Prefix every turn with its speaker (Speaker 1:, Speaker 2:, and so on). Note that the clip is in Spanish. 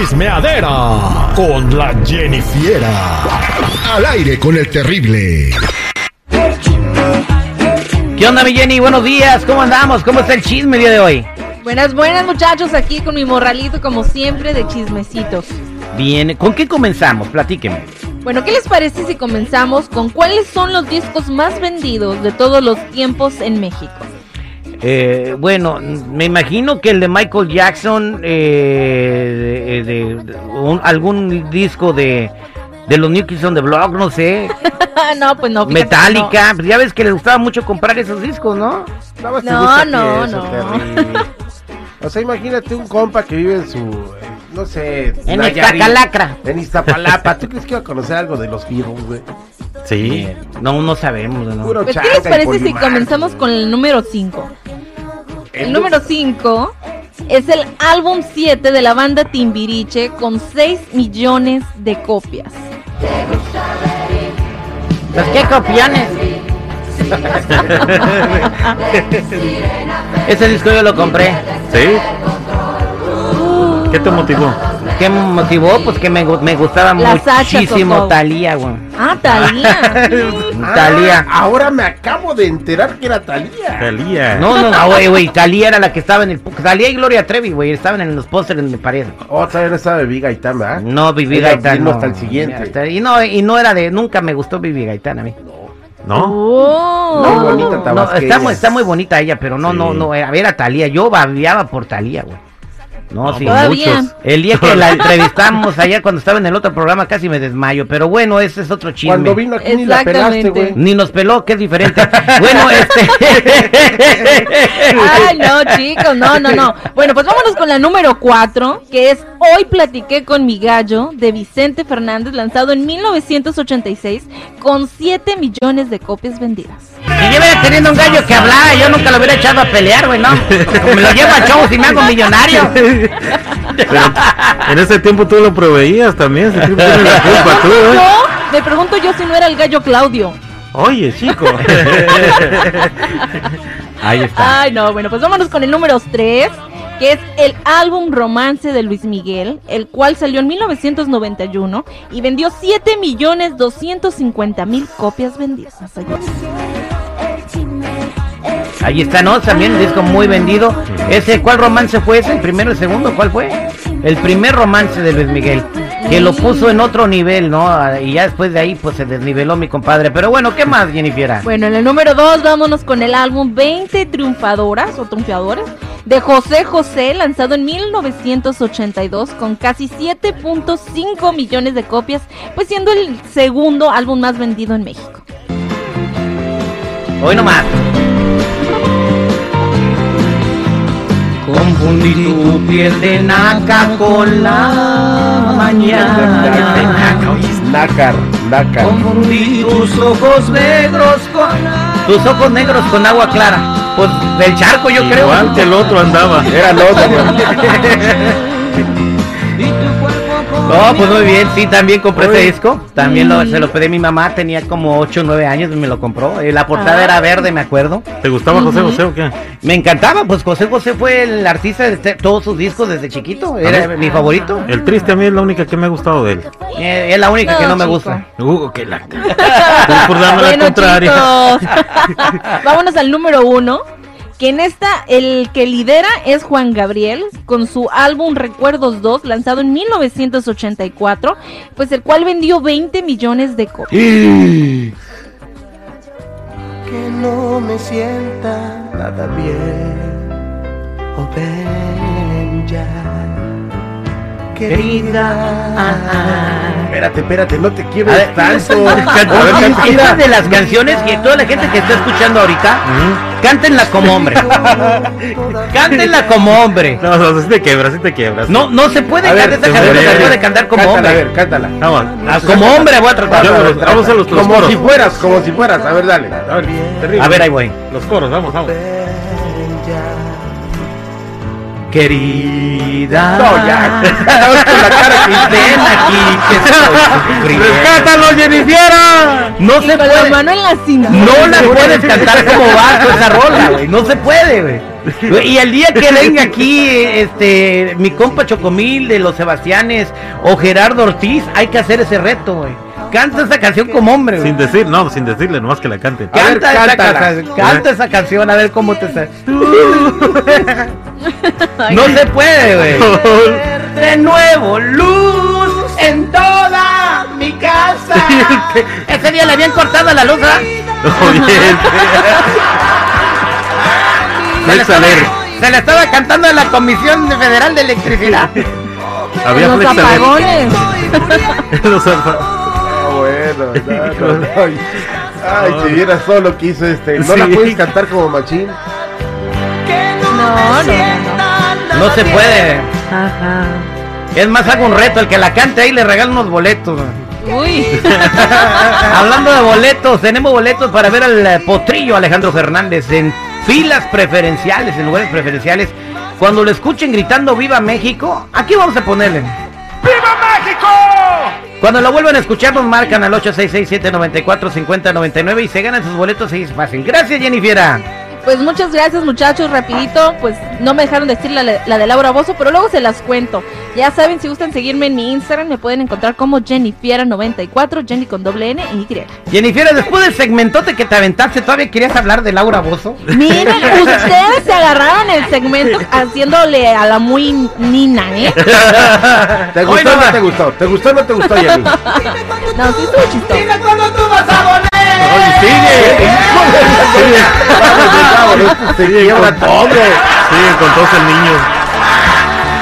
Speaker 1: Chismeadera con la Jennifiera. Al aire con el terrible.
Speaker 2: ¿Qué onda, mi Jenny? Buenos días, ¿cómo andamos? ¿Cómo está el chisme el día de hoy?
Speaker 3: Buenas, buenas muchachos, aquí con mi morralito como siempre de chismecitos.
Speaker 2: Bien, ¿con qué comenzamos? Platíqueme.
Speaker 3: Bueno, ¿qué les parece si comenzamos con cuáles son los discos más vendidos de todos los tiempos en México?
Speaker 2: Eh, bueno, me imagino que el de Michael Jackson, eh, de, de- un- algún disco de, de los New Kids on the Block, no sé,
Speaker 3: no, pues no.
Speaker 2: Metallica, pues ya ves que les gustaba mucho comprar esos discos, ¿no?
Speaker 3: No, no,
Speaker 4: eso,
Speaker 3: no.
Speaker 4: terrible. O sea, imagínate un compa que vive en su, eh, no sé,
Speaker 2: En
Speaker 4: Nayarit,
Speaker 2: Iztacalacra.
Speaker 4: En Iztapalapa. ¿Tú crees que iba a conocer algo de los Beatles, güey?
Speaker 2: Sí. No, no sabemos, ¿no?
Speaker 4: Puro
Speaker 3: no. Pues, ¿Qué les parece si comenzamos con el número 5? El número 5 es el álbum 7 de la banda Timbiriche con 6 millones de copias.
Speaker 2: Pues qué copiones. Ese disco yo lo compré.
Speaker 5: ¿Sí? ¿Qué te motivó?
Speaker 2: ¿Qué me motivó? Pues que me, me gustaba
Speaker 3: La
Speaker 2: muchísimo. Talía, güey.
Speaker 3: Ah, Talía.
Speaker 4: Ah,
Speaker 2: Talía.
Speaker 4: ahora me acabo de enterar que era Talía.
Speaker 5: Talía.
Speaker 2: No, no, no, güey, güey, Talía era la que estaba en el... Talía y Gloria Trevi, güey, estaban en los pósteres, me parece.
Speaker 4: Oh, todavía no estaba Vivi Gaitán, ¿verdad?
Speaker 2: No, Vivi
Speaker 4: Era
Speaker 2: Gaitán, no.
Speaker 4: hasta el siguiente.
Speaker 2: Y no, y no era de... Nunca me gustó Vivi Gaitán a mí.
Speaker 5: ¿No?
Speaker 3: Oh.
Speaker 4: Muy bonita
Speaker 2: No, está, muy- está muy bonita ella, pero no,
Speaker 5: Sí.
Speaker 2: no, no, a ver a Talía, yo babiaba por Talía, güey. No,
Speaker 5: No,
Speaker 2: sí,
Speaker 3: Todavía.
Speaker 5: muchos.
Speaker 2: El día que la entrevistamos allá cuando estaba en el otro programa casi me desmayo, pero bueno, ese es otro chisme.
Speaker 4: Cuando vino aquí ni la pelaste,
Speaker 3: Exactamente.
Speaker 4: güey.
Speaker 2: Ni nos peló, que es diferente. bueno, este.
Speaker 3: Ay, no, chicos, no, no, no. Bueno, pues vámonos con la número 4, que es Hoy platiqué con mi gallo, de Vicente Fernández, lanzado en 1986, con 7 millones de copias vendidas.
Speaker 2: Si yo hubiera teniendo un gallo que hablara, yo nunca lo hubiera echado a pelear, güey, ¿no? Me lo llevo a shows y me hago millonario.
Speaker 5: Pero en ese tiempo tú lo proveías también. ese tiempo la culpa tú, ¿eh?
Speaker 3: No, me pregunto yo si no era el gallo Claudio.
Speaker 5: Oye, chico.
Speaker 2: Ahí está.
Speaker 3: Ay, no, bueno, pues vámonos con el número 3, que es el álbum Romance de Luis Miguel, el cual salió en 1991 y vendió 7 millones 250 mil copias vendidas.
Speaker 2: Ahí está, ¿no? También un disco muy vendido. Ese, ¿cuál romance fue ese? ¿El primero, el segundo? ¿Cuál fue? El primer romance de Luis Miguel. Que lo puso en otro nivel, ¿no? Y ya después de ahí, pues se desniveló mi compadre. Pero bueno, ¿qué más, Jennifer?
Speaker 3: Bueno, en el número 2 vámonos con el álbum 20 triunfadoras o triunfadores de José José, lanzado en 1982 con casi 7.5 millones de copias, pues siendo el segundo álbum más vendido en México.
Speaker 2: Hoy nomás. Confundí tu piel de naca con la mañana.
Speaker 4: Nácar, nácar.
Speaker 2: Confundí tus ojos negros con tus ojos negros con agua clara. Pues del charco yo creo.
Speaker 5: Igual que el otro andaba.
Speaker 4: Era el otro,
Speaker 2: No, pues muy bien, sí, también compré ese
Speaker 4: Oye.
Speaker 2: disco. También lo, se lo pedí a mi mamá, tenía como 8 o 9 años y me lo compró. Eh, La portada
Speaker 3: Ah.
Speaker 2: era verde, me acuerdo.
Speaker 5: ¿Te gustaba José José o qué?
Speaker 2: Me encantaba, pues José José fue el artista de te- todos sus discos desde chiquito. Era mi favorito.
Speaker 5: El triste a mí es la única que me ha gustado de él.
Speaker 2: Eh, es la única que no me
Speaker 3: chico.
Speaker 2: gusta.
Speaker 5: Qué lata. por darme la
Speaker 3: Bueno,
Speaker 5: contraria.
Speaker 3: chicos, vámonos al número uno. Que en esta, el que lidera es Juan Gabriel, con su álbum Recuerdos 2, lanzado en 1984, pues el cual vendió 20 millones de copias.
Speaker 4: Que no me sienta nada bien. Oh, ven ya. Querida. Espérate, espérate, no te
Speaker 2: A ver,
Speaker 4: tanto. A
Speaker 2: es de las canciones que toda la gente que está escuchando ahorita, cántenla como hombre. Cántenla como hombre.
Speaker 5: No, no, sí te quiebras, sí te quiebras.
Speaker 2: No, no se puede
Speaker 4: A
Speaker 2: cantar esta canción, no
Speaker 5: puede.
Speaker 2: se puede cantar como
Speaker 4: Cántala, a
Speaker 2: hombre.
Speaker 4: ver, cántala.
Speaker 5: Vamos.
Speaker 2: Ah, como hombre voy a tratar.
Speaker 5: Yo- Vamos, vamos a los- los
Speaker 4: Como
Speaker 5: coros.
Speaker 4: si fueras, como si fueras. A ver, dale. A ver.
Speaker 2: A ver, ahí voy.
Speaker 5: Los coros, vamos, vamos.
Speaker 2: Querida.
Speaker 4: No, ya.
Speaker 2: Con la cara que ven aquí que estoy.
Speaker 5: ¡Rescátalo, Jennifiera!
Speaker 2: No
Speaker 3: Y
Speaker 2: se
Speaker 3: con la
Speaker 2: puede.
Speaker 3: mano en la cintura.
Speaker 2: No la puedes cantar como vaso esa rola, güey. No se puede, güey. Y el día que venga aquí, este, mi compa Chocomil de los Sebastianes o Gerardo Ortiz, hay que hacer ese reto, güey. Canta esa canción como hombre, güey.
Speaker 5: Sin decir, no, sin decirle, nomás que la
Speaker 4: ver,
Speaker 2: Canta, esa, canción, canta esa canción, a ver cómo te sale. No se puede, güey. De nuevo, luz en toda mi casa. Ese día le habían cortado la luz, ¿ah?
Speaker 5: Oye,
Speaker 2: Se le, estaba, se le estaba cantando a la Comisión Federal de Electricidad.
Speaker 5: había
Speaker 3: los apagones.
Speaker 5: Los apa-
Speaker 4: Ah, bueno, no, no, no. Ay, si vieras todo lo que hizo este. ¿No la puedes cantar como machín?
Speaker 3: No, no, no.
Speaker 2: No se puede. Es más, hago un reto. El que la cante ahí le regalo unos boletos.
Speaker 3: Uy.
Speaker 2: Hablando de boletos, tenemos boletos para ver al eh, potrillo Alejandro Fernández en filas preferenciales, en lugares preferenciales. Cuando lo escuchen gritando Viva México, aquí vamos a ponerle. ¡Viva México! Cuando lo vuelvan a escuchar, nos marcan al 866-794-5099 y se ganan sus boletos y es fácil. Gracias, Jennifiera.
Speaker 3: Pues muchas gracias muchachos, rapidito, pues no me dejaron decir la, la de Laura Bozo, pero luego se las cuento. Ya saben, si gustan seguirme en mi Instagram, me pueden encontrar como Jennifiera94, Jenny con doble N y Y.
Speaker 2: Jennifiera, después del segmentote que te aventaste, ¿todavía querías hablar de Laura Bozo?
Speaker 3: Miren, ustedes se agarraron el segmento haciéndole a la muy nina, ¿eh?
Speaker 4: ¿Te gustó
Speaker 2: no
Speaker 4: o no te gustó? ¿Te gustó o no te gustó, Jenny?
Speaker 3: No, sí estuvo chistoso.
Speaker 2: cuándo tú vas a!
Speaker 5: Oye, sigue.
Speaker 4: Se
Speaker 5: Sigue
Speaker 4: quiebra
Speaker 5: con-
Speaker 4: todo.
Speaker 5: Sigue con todos el niño.